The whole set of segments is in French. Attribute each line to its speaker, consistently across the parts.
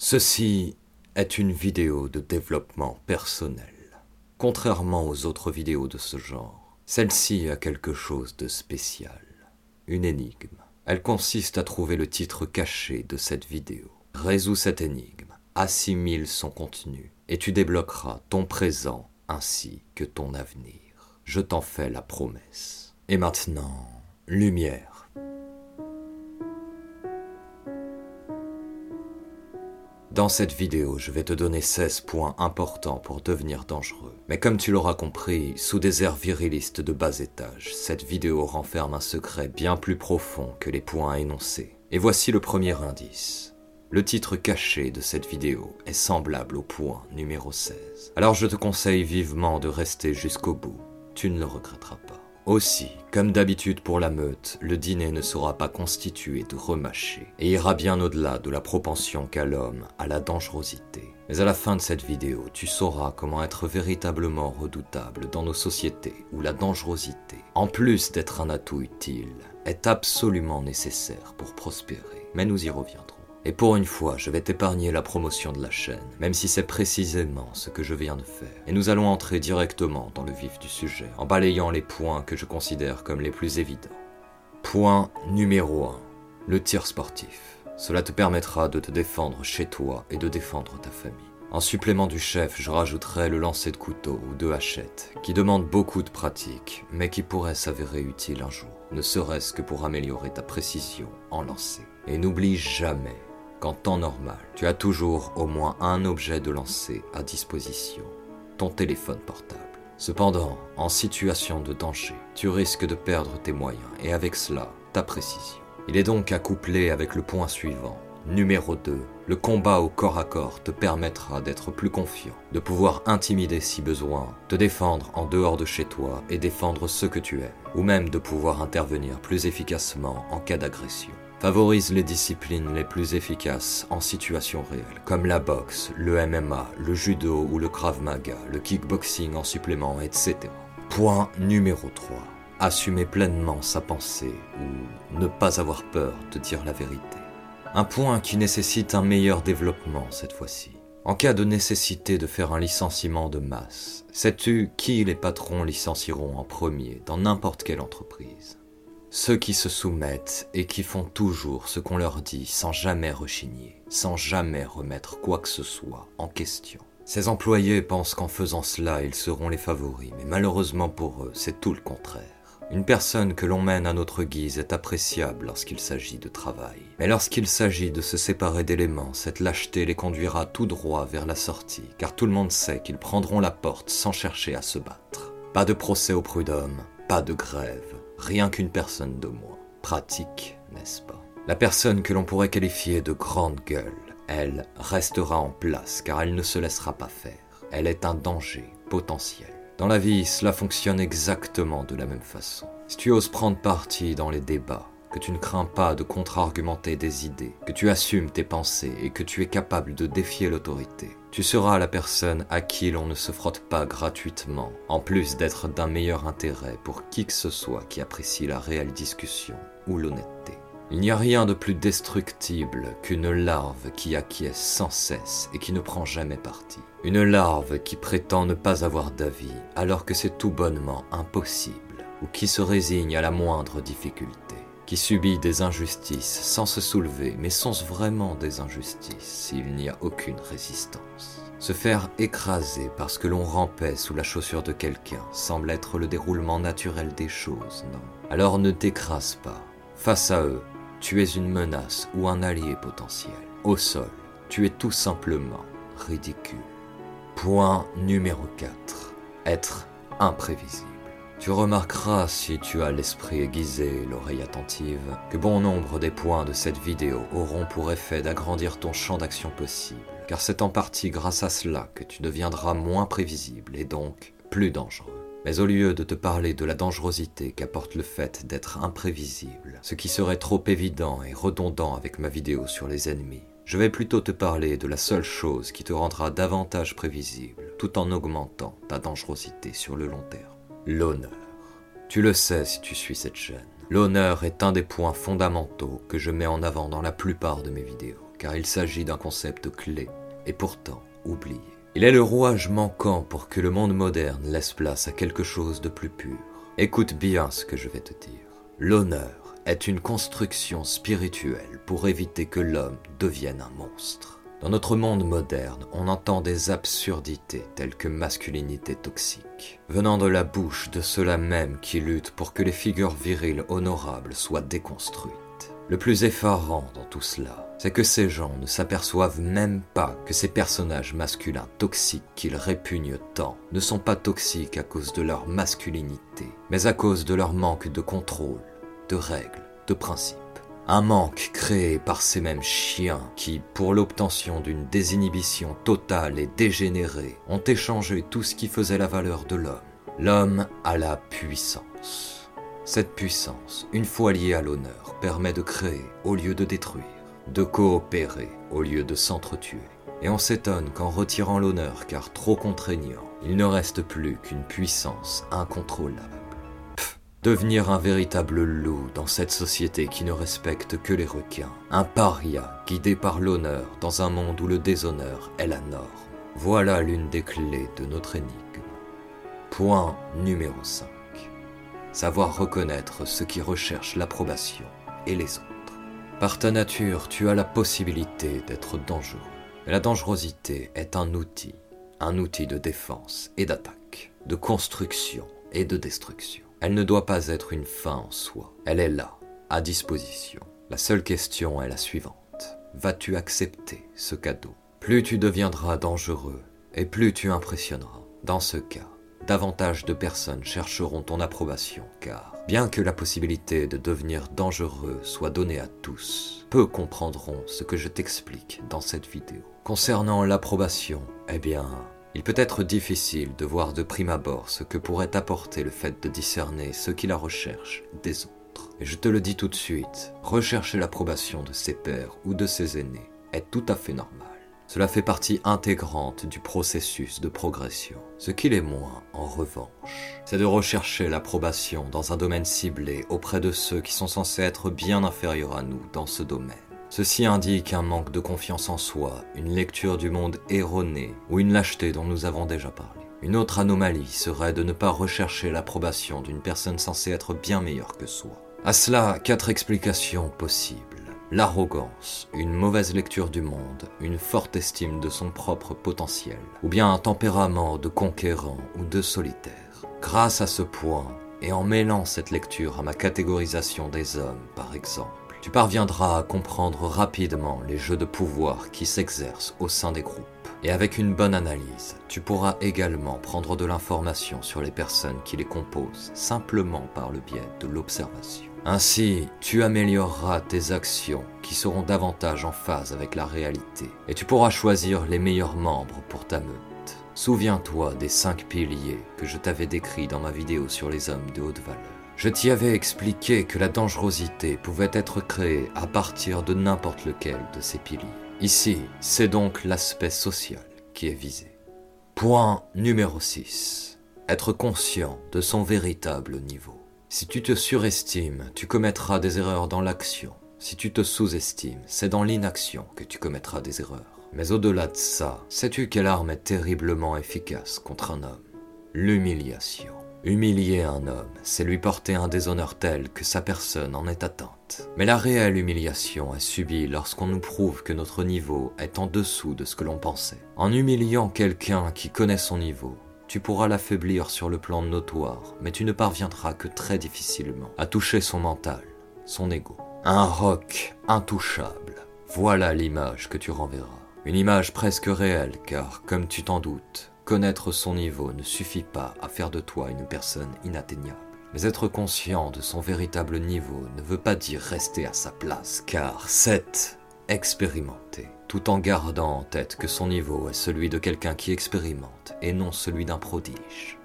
Speaker 1: Ceci est une vidéo de développement personnel. Contrairement aux autres vidéos de ce genre, celle-ci a quelque chose de spécial. Une énigme. Elle consiste à trouver le titre caché de cette vidéo. Résous cette énigme, assimile son contenu, et tu débloqueras ton présent ainsi que ton avenir. Je t'en fais la promesse. Et maintenant, lumière. Dans cette vidéo, je vais te donner 16 points importants pour devenir dangereux. Mais comme tu l'auras compris, sous des airs virilistes de bas étage, cette vidéo renferme un secret bien plus profond que les points énoncés. Et voici le premier indice. Le titre caché de cette vidéo est semblable au point numéro 16. Alors je te conseille vivement de rester jusqu'au bout. Tu ne le regretteras pas. Aussi, comme d'habitude pour la meute, le dîner ne sera pas constitué de remâchés et ira bien au-delà de la propension qu'a l'homme à la dangerosité. Mais à la fin de cette vidéo, tu sauras comment être véritablement redoutable dans nos sociétés où la dangerosité, en plus d'être un atout utile, est absolument nécessaire pour prospérer. Mais nous y reviendrons. Et pour une fois, je vais t'épargner la promotion de la chaîne, même si c'est précisément ce que je viens de faire. Et nous allons entrer directement dans le vif du sujet, en balayant les points que je considère comme les plus évidents. Point numéro 1. Le tir sportif. Cela te permettra de te défendre chez toi et de défendre ta famille. En supplément du chef, je rajouterai le lancer de couteau ou de hachette, qui demande beaucoup de pratique, mais qui pourrait s'avérer utile un jour, ne serait-ce que pour améliorer ta précision en lancer. Et n'oublie jamais qu'en temps normal, tu as toujours au moins un objet de lancer à disposition, ton téléphone portable. Cependant, en situation de danger, tu risques de perdre tes moyens et avec cela, ta précision. Il est donc à coupler avec le point suivant. Numéro 2. Le combat au corps à corps te permettra d'être plus confiant, de pouvoir intimider si besoin, te défendre en dehors de chez toi et défendre ceux que tu aimes, ou même de pouvoir intervenir plus efficacement en cas d'agression favorise les disciplines les plus efficaces en situation réelle, comme la boxe, le MMA, le judo ou le krav maga, le kickboxing en supplément, etc. Point numéro 3. Assumer pleinement sa pensée ou ne pas avoir peur de dire la vérité. Un point qui nécessite un meilleur développement cette fois-ci. En cas de nécessité de faire un licenciement de masse, sais-tu qui les patrons licencieront en premier dans n'importe quelle entreprise? Ceux qui se soumettent et qui font toujours ce qu'on leur dit sans jamais rechigner, sans jamais remettre quoi que ce soit en question. Ces employés pensent qu'en faisant cela, ils seront les favoris, mais malheureusement pour eux, c'est tout le contraire. Une personne que l'on mène à notre guise est appréciable lorsqu'il s'agit de travail. Mais lorsqu'il s'agit de se séparer d'éléments, cette lâcheté les conduira tout droit vers la sortie, car tout le monde sait qu'ils prendront la porte sans chercher à se battre. Pas de procès au prud'homme, pas de grève, rien qu'une personne de moins. Pratique, n'est-ce pas? La personne que l'on pourrait qualifier de grande gueule, elle, restera en place car elle ne se laissera pas faire. Elle est un danger potentiel. Dans la vie, cela fonctionne exactement de la même façon. Si tu oses prendre parti dans les débats, que tu ne crains pas de contre-argumenter des idées, que tu assumes tes pensées et que tu es capable de défier l'autorité, tu seras la personne à qui l'on ne se frotte pas gratuitement, en plus d'être d'un meilleur intérêt pour qui que ce soit qui apprécie la réelle discussion ou l'honnêteté. Il n'y a rien de plus destructible qu'une larve qui acquiesce sans cesse et qui ne prend jamais parti. Une larve qui prétend ne pas avoir d'avis alors que c'est tout bonnement impossible, ou qui se résigne à la moindre difficulté qui subit des injustices sans se soulever, mais sont vraiment des injustices s'il n'y a aucune résistance. Se faire écraser parce que l'on rampait sous la chaussure de quelqu'un semble être le déroulement naturel des choses, non Alors ne t'écrase pas. Face à eux, tu es une menace ou un allié potentiel. Au sol, tu es tout simplement ridicule. Point numéro 4. Être imprévisible. Tu remarqueras, si tu as l'esprit aiguisé et l'oreille attentive, que bon nombre des points de cette vidéo auront pour effet d'agrandir ton champ d'action possible, car c'est en partie grâce à cela que tu deviendras moins prévisible et donc plus dangereux. Mais au lieu de te parler de la dangerosité qu'apporte le fait d'être imprévisible, ce qui serait trop évident et redondant avec ma vidéo sur les ennemis, je vais plutôt te parler de la seule chose qui te rendra davantage prévisible, tout en augmentant ta dangerosité sur le long terme l'honneur. Tu le sais si tu suis cette chaîne. L'honneur est un des points fondamentaux que je mets en avant dans la plupart de mes vidéos. car il s'agit d'un concept clé, et pourtant oublié. Il est le rouage manquant pour que le monde moderne laisse place à quelque chose de plus pur. Écoute bien ce que je vais te dire. L'honneur est une construction spirituelle pour éviter que l'homme devienne un monstre. Dans notre monde moderne, on entend des absurdités telles que masculinité toxique, venant de la bouche de ceux-là même qui luttent pour que les figures viriles honorables soient déconstruites. Le plus effarant dans tout cela, c'est que ces gens ne s'aperçoivent même pas que ces personnages masculins toxiques qu'ils répugnent tant ne sont pas toxiques à cause de leur masculinité, mais à cause de leur manque de contrôle, de règles, de principes. Un manque créé par ces mêmes chiens qui, pour l'obtention d'une désinhibition totale et dégénérée, ont échangé tout ce qui faisait la valeur de l'homme. L'homme a la puissance. Cette puissance, une fois liée à l'honneur, permet de créer au lieu de détruire, de coopérer au lieu de s'entretuer. Et on s'étonne qu'en retirant l'honneur car trop contraignant, il ne reste plus qu'une puissance incontrôlable. Devenir un véritable loup dans cette société qui ne respecte que les requins, un paria guidé par l'honneur dans un monde où le déshonneur est la norme. Voilà l'une des clés de notre énigme. Point numéro 5 savoir reconnaître ceux qui recherchent l'approbation et les autres. Par ta nature, tu as la possibilité d'être dangereux. La dangerosité est un outil, un outil de défense et d'attaque, de construction et de destruction. Elle ne doit pas être une fin en soi, elle est là, à disposition. La seule question est la suivante. Vas-tu accepter ce cadeau? Plus tu deviendras dangereux et plus tu impressionneras. Dans ce cas, davantage de personnes chercheront ton approbation, car bien que la possibilité de devenir dangereux soit donnée à tous, peu comprendront ce que je t'explique dans cette vidéo. Concernant l'approbation, eh bien, il peut être difficile de voir de prime abord ce que pourrait apporter le fait de discerner ceux qui la recherchent des autres. Et je te le dis tout de suite, rechercher l'approbation de ses pères ou de ses aînés est tout à fait normal. Cela fait partie intégrante du processus de progression. Ce qu'il est moins, en revanche, c'est de rechercher l'approbation dans un domaine ciblé auprès de ceux qui sont censés être bien inférieurs à nous dans ce domaine. Ceci indique un manque de confiance en soi, une lecture du monde erronée ou une lâcheté dont nous avons déjà parlé. Une autre anomalie serait de ne pas rechercher l'approbation d'une personne censée être bien meilleure que soi. À cela, quatre explications possibles l'arrogance, une mauvaise lecture du monde, une forte estime de son propre potentiel, ou bien un tempérament de conquérant ou de solitaire. Grâce à ce point, et en mêlant cette lecture à ma catégorisation des hommes, par exemple, tu parviendras à comprendre rapidement les jeux de pouvoir qui s'exercent au sein des groupes. Et avec une bonne analyse, tu pourras également prendre de l'information sur les personnes qui les composent simplement par le biais de l'observation. Ainsi, tu amélioreras tes actions qui seront davantage en phase avec la réalité, et tu pourras choisir les meilleurs membres pour ta meute. Souviens-toi des cinq piliers que je t'avais décrits dans ma vidéo sur les hommes de haute valeur. Je t'y avais expliqué que la dangerosité pouvait être créée à partir de n'importe lequel de ces piliers. Ici, c'est donc l'aspect social qui est visé. Point numéro 6. Être conscient de son véritable niveau. Si tu te surestimes, tu commettras des erreurs dans l'action. Si tu te sous-estimes, c'est dans l'inaction que tu commettras des erreurs. Mais au-delà de ça, sais-tu quelle arme est terriblement efficace contre un homme? L'humiliation. Humilier un homme, c'est lui porter un déshonneur tel que sa personne en est atteinte. Mais la réelle humiliation est subie lorsqu'on nous prouve que notre niveau est en dessous de ce que l'on pensait. En humiliant quelqu'un qui connaît son niveau, tu pourras l'affaiblir sur le plan notoire, mais tu ne parviendras que très difficilement à toucher son mental, son ego. Un roc intouchable. Voilà l'image que tu renverras. Une image presque réelle, car, comme tu t'en doutes, connaître son niveau ne suffit pas à faire de toi une personne inatteignable. Mais être conscient de son véritable niveau ne veut pas dire rester à sa place, car c'est expérimenter tout en gardant en tête que son niveau est celui de quelqu'un qui expérimente et non celui d'un prodige.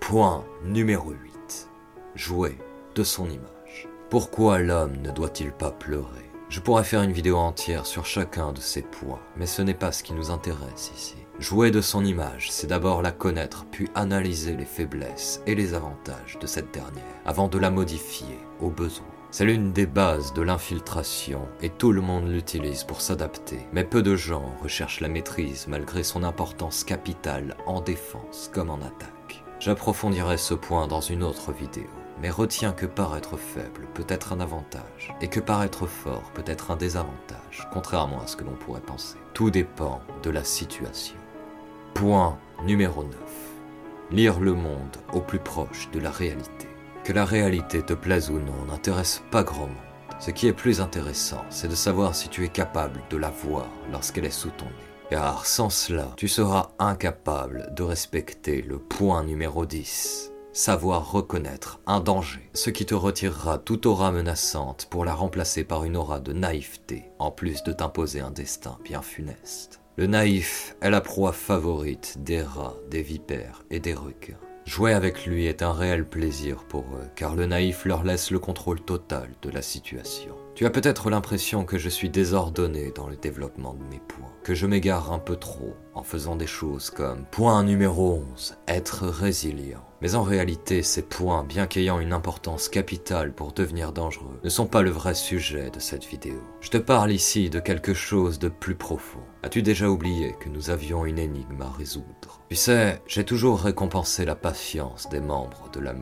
Speaker 1: Point numéro 8. Jouer de son image. Pourquoi l'homme ne doit-il pas pleurer? Je pourrais faire une vidéo entière sur chacun de ces points, mais ce n'est pas ce qui nous intéresse ici. Jouer de son image, c'est d'abord la connaître, puis analyser les faiblesses et les avantages de cette dernière, avant de la modifier au besoin. C'est l'une des bases de l'infiltration et tout le monde l'utilise pour s'adapter. Mais peu de gens recherchent la maîtrise malgré son importance capitale en défense comme en attaque. J'approfondirai ce point dans une autre vidéo, mais retiens que paraître faible peut être un avantage et que paraître fort peut être un désavantage, contrairement à ce que l'on pourrait penser. Tout dépend de la situation. Point numéro 9. Lire le monde au plus proche de la réalité. Que la réalité te plaise ou non n'intéresse pas grand monde. Ce qui est plus intéressant, c'est de savoir si tu es capable de la voir lorsqu'elle est sous ton nez. Car sans cela, tu seras incapable de respecter le point numéro 10. Savoir reconnaître un danger, ce qui te retirera toute aura menaçante pour la remplacer par une aura de naïveté, en plus de t'imposer un destin bien funeste. Le naïf est la proie favorite des rats, des vipères et des requins. Jouer avec lui est un réel plaisir pour eux, car le naïf leur laisse le contrôle total de la situation. Tu as peut-être l'impression que je suis désordonné dans le développement de mes points, que je m'égare un peu trop en faisant des choses comme point numéro 11, être résilient. Mais en réalité, ces points, bien qu'ayant une importance capitale pour devenir dangereux, ne sont pas le vrai sujet de cette vidéo. Je te parle ici de quelque chose de plus profond. As-tu déjà oublié que nous avions une énigme à résoudre? Tu sais, j'ai toujours récompensé la patience des membres de la.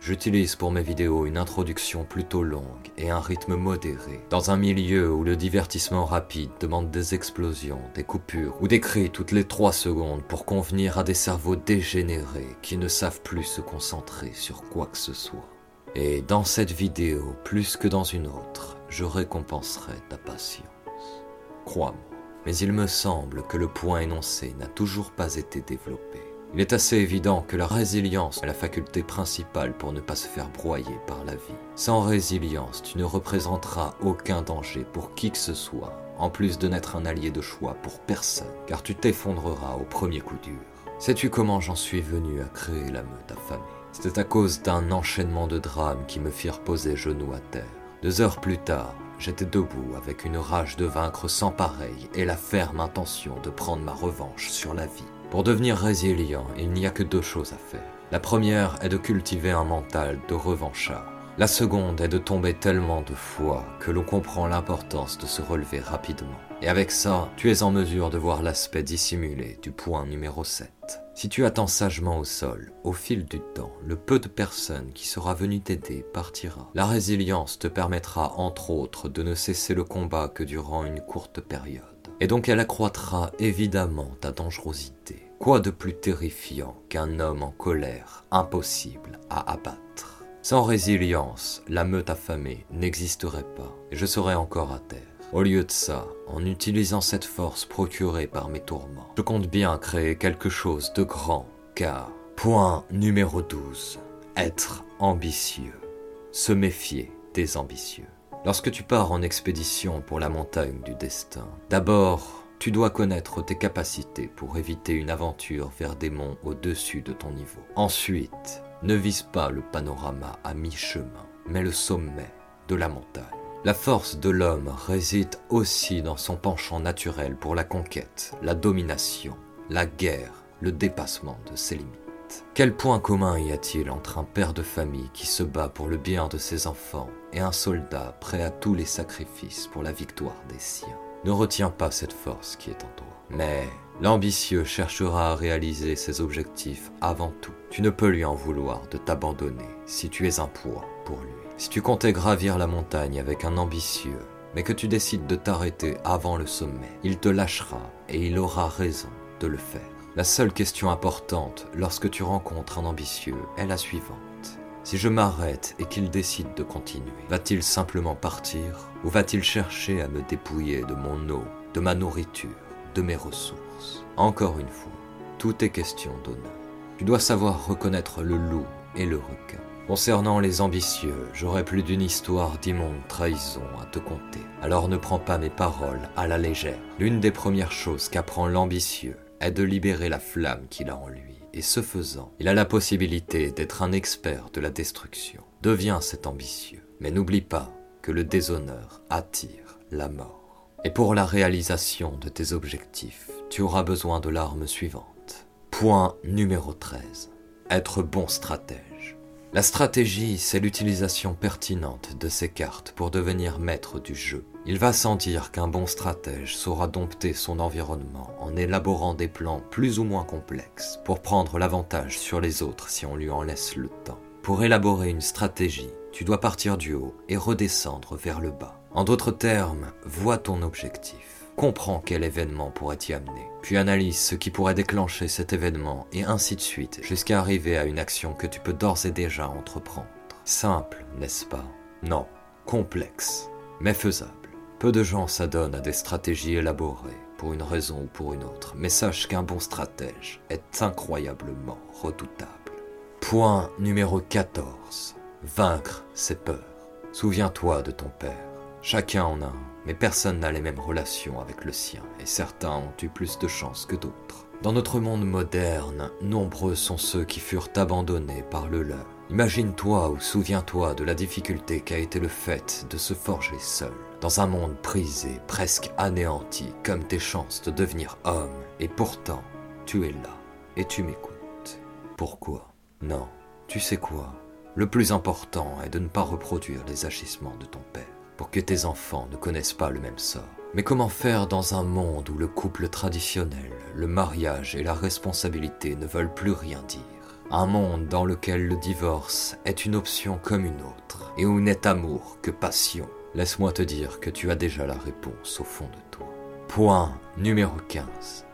Speaker 1: J'utilise pour mes vidéos une introduction plutôt longue et un rythme modéré, dans un milieu où le divertissement rapide demande des explosions, des coupures ou des cris toutes les 3 secondes pour convenir à des cerveaux dégénérés qui ne savent plus se concentrer sur quoi que ce soit. Et dans cette vidéo, plus que dans une autre, je récompenserai ta patience. Crois-moi. Mais il me semble que le point énoncé n'a toujours pas été développé. Il est assez évident que la résilience est la faculté principale pour ne pas se faire broyer par la vie. Sans résilience, tu ne représenteras aucun danger pour qui que ce soit, en plus de n'être un allié de choix pour personne, car tu t'effondreras au premier coup dur. Sais-tu comment j'en suis venu à créer la meute affamée C'était à cause d'un enchaînement de drames qui me firent poser genoux à terre. Deux heures plus tard, j'étais debout avec une rage de vaincre sans pareil et la ferme intention de prendre ma revanche sur la vie. Pour devenir résilient, il n'y a que deux choses à faire. La première est de cultiver un mental de revanchard. La seconde est de tomber tellement de fois que l'on comprend l'importance de se relever rapidement. Et avec ça, tu es en mesure de voir l'aspect dissimulé du point numéro 7. Si tu attends sagement au sol, au fil du temps, le peu de personnes qui sera venu t'aider partira. La résilience te permettra entre autres de ne cesser le combat que durant une courte période et donc elle accroîtra évidemment ta dangerosité. Quoi de plus terrifiant qu'un homme en colère, impossible à abattre? Sans résilience, la meute affamée n'existerait pas, et je serais encore à terre. Au lieu de ça, en utilisant cette force procurée par mes tourments, je compte bien créer quelque chose de grand, car, point numéro 12, être ambitieux, se méfier des ambitieux. Lorsque tu pars en expédition pour la montagne du destin, d'abord, tu dois connaître tes capacités pour éviter une aventure vers des monts au-dessus de ton niveau. Ensuite, ne vise pas le panorama à mi-chemin, mais le sommet de la montagne. La force de l'homme réside aussi dans son penchant naturel pour la conquête, la domination, la guerre, le dépassement de ses limites. Quel point commun y a-t-il entre un père de famille qui se bat pour le bien de ses enfants et un soldat prêt à tous les sacrifices pour la victoire des siens? Ne retiens pas cette force qui est en toi. Mais l'ambitieux cherchera à réaliser ses objectifs avant tout. Tu ne peux lui en vouloir de t'abandonner si tu es un poids pour lui. Si tu comptais gravir la montagne avec un ambitieux, mais que tu décides de t'arrêter avant le sommet, il te lâchera et il aura raison de le faire. La seule question importante lorsque tu rencontres un ambitieux est la suivante. Si je m'arrête et qu'il décide de continuer, va-t-il simplement partir ou va-t-il chercher à me dépouiller de mon eau, de ma nourriture, de mes ressources? Encore une fois, tout est question d'honneur. Tu dois savoir reconnaître le loup et le requin. Concernant les ambitieux, j'aurai plus d'une histoire d'immonde trahison à te conter. Alors ne prends pas mes paroles à la légère. L'une des premières choses qu'apprend l'ambitieux est de libérer la flamme qu'il a en lui, et ce faisant, il a la possibilité d'être un expert de la destruction. Deviens cet ambitieux, mais n'oublie pas que le déshonneur attire la mort. Et pour la réalisation de tes objectifs, tu auras besoin de l'arme suivante. Point numéro 13. Être bon stratège. La stratégie, c'est l'utilisation pertinente de ces cartes pour devenir maître du jeu. Il va sentir qu'un bon stratège saura dompter son environnement en élaborant des plans plus ou moins complexes pour prendre l'avantage sur les autres si on lui en laisse le temps. Pour élaborer une stratégie, tu dois partir du haut et redescendre vers le bas. En d'autres termes, vois ton objectif comprends quel événement pourrait y amener, puis analyse ce qui pourrait déclencher cet événement, et ainsi de suite, jusqu'à arriver à une action que tu peux d'ores et déjà entreprendre. Simple, n'est-ce pas? Non, complexe, mais faisable. Peu de gens s'adonnent à des stratégies élaborées, pour une raison ou pour une autre, mais sache qu'un bon stratège est incroyablement redoutable. Point numéro 14. Vaincre ses peurs. Souviens-toi de ton père. Chacun en a un mais personne n'a les mêmes relations avec le sien, et certains ont eu plus de chance que d'autres. Dans notre monde moderne, nombreux sont ceux qui furent abandonnés par le leur. Imagine-toi ou souviens-toi de la difficulté qu'a été le fait de se forger seul, dans un monde prisé, presque anéanti, comme tes chances de devenir homme, et pourtant, tu es là, et tu m'écoutes. Pourquoi? Non, tu sais quoi? Le plus important est de ne pas reproduire les agissements de ton père que tes enfants ne connaissent pas le même sort. Mais comment faire dans un monde où le couple traditionnel, le mariage et la responsabilité ne veulent plus rien dire? Un monde dans lequel le divorce est une option comme une autre, et où n'est amour que passion. Laisse-moi te dire que tu as déjà la réponse au fond de toi. Point numéro 15.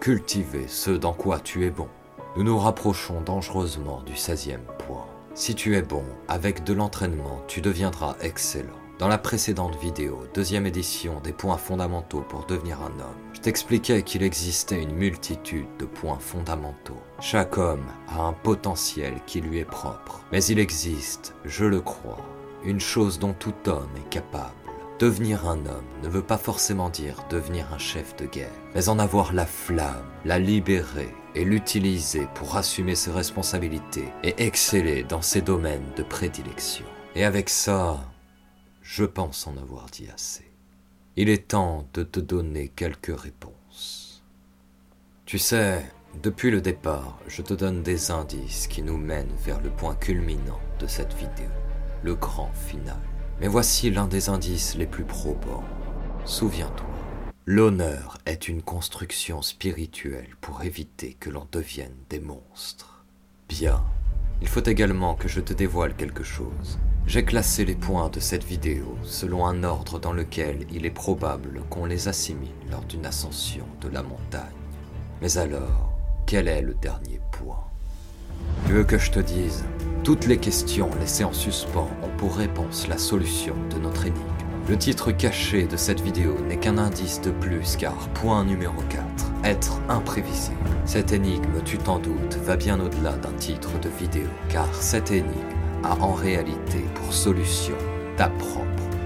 Speaker 1: Cultiver ce dans quoi tu es bon. Nous nous rapprochons dangereusement du 16e point. Si tu es bon, avec de l'entraînement, tu deviendras excellent. Dans la précédente vidéo, deuxième édition des points fondamentaux pour devenir un homme, je t'expliquais qu'il existait une multitude de points fondamentaux. Chaque homme a un potentiel qui lui est propre, mais il existe, je le crois, une chose dont tout homme est capable. Devenir un homme ne veut pas forcément dire devenir un chef de guerre, mais en avoir la flamme, la libérer et l'utiliser pour assumer ses responsabilités et exceller dans ses domaines de prédilection. Et avec ça, je pense en avoir dit assez. Il est temps de te donner quelques réponses. Tu sais, depuis le départ, je te donne des indices qui nous mènent vers le point culminant de cette vidéo, le grand final. Mais voici l'un des indices les plus probants. Souviens-toi, l'honneur est une construction spirituelle pour éviter que l'on devienne des monstres. Bien, il faut également que je te dévoile quelque chose. J'ai classé les points de cette vidéo selon un ordre dans lequel il est probable qu'on les assimile lors d'une ascension de la montagne. Mais alors, quel est le dernier point? Tu veux que je te dise? Toutes les questions laissées en suspens ont pour réponse la solution de notre énigme. Le titre caché de cette vidéo n'est qu'un indice de plus car point numéro 4, être imprévisible. Cette énigme, tu t'en doutes, va bien au-delà d'un titre de vidéo car cette énigme a en réalité pour solution ta propre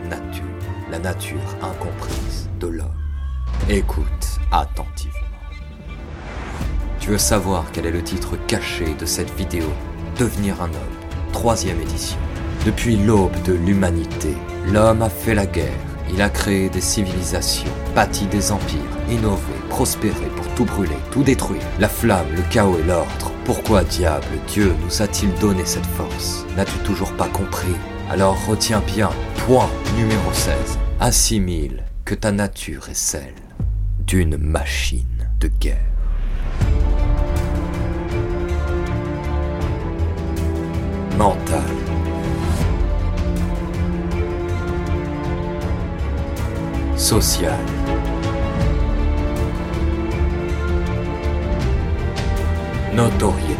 Speaker 1: nature, la nature incomprise de l'homme. Écoute attentivement. Tu veux savoir quel est le titre caché de cette vidéo? Devenir un homme, troisième édition. Depuis l'aube de l'humanité, l'homme a fait la guerre, il a créé des civilisations, bâti des empires, innové, prospéré pour tout brûler, tout détruire. La flamme, le chaos et l'ordre. Pourquoi diable Dieu nous a-t-il donné cette force? N'as-tu toujours pas compris? Alors retiens bien, point numéro 16. Assimile que ta nature est celle d'une machine de guerre. Mental. Social. notoriété,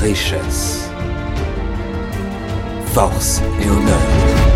Speaker 1: richesse, force et honneur.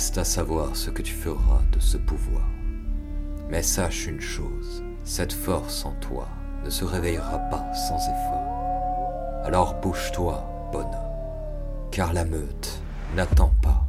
Speaker 1: Reste à savoir ce que tu feras de ce pouvoir. Mais sache une chose, cette force en toi ne se réveillera pas sans effort. Alors bouge-toi, bonhomme, car la meute n'attend pas.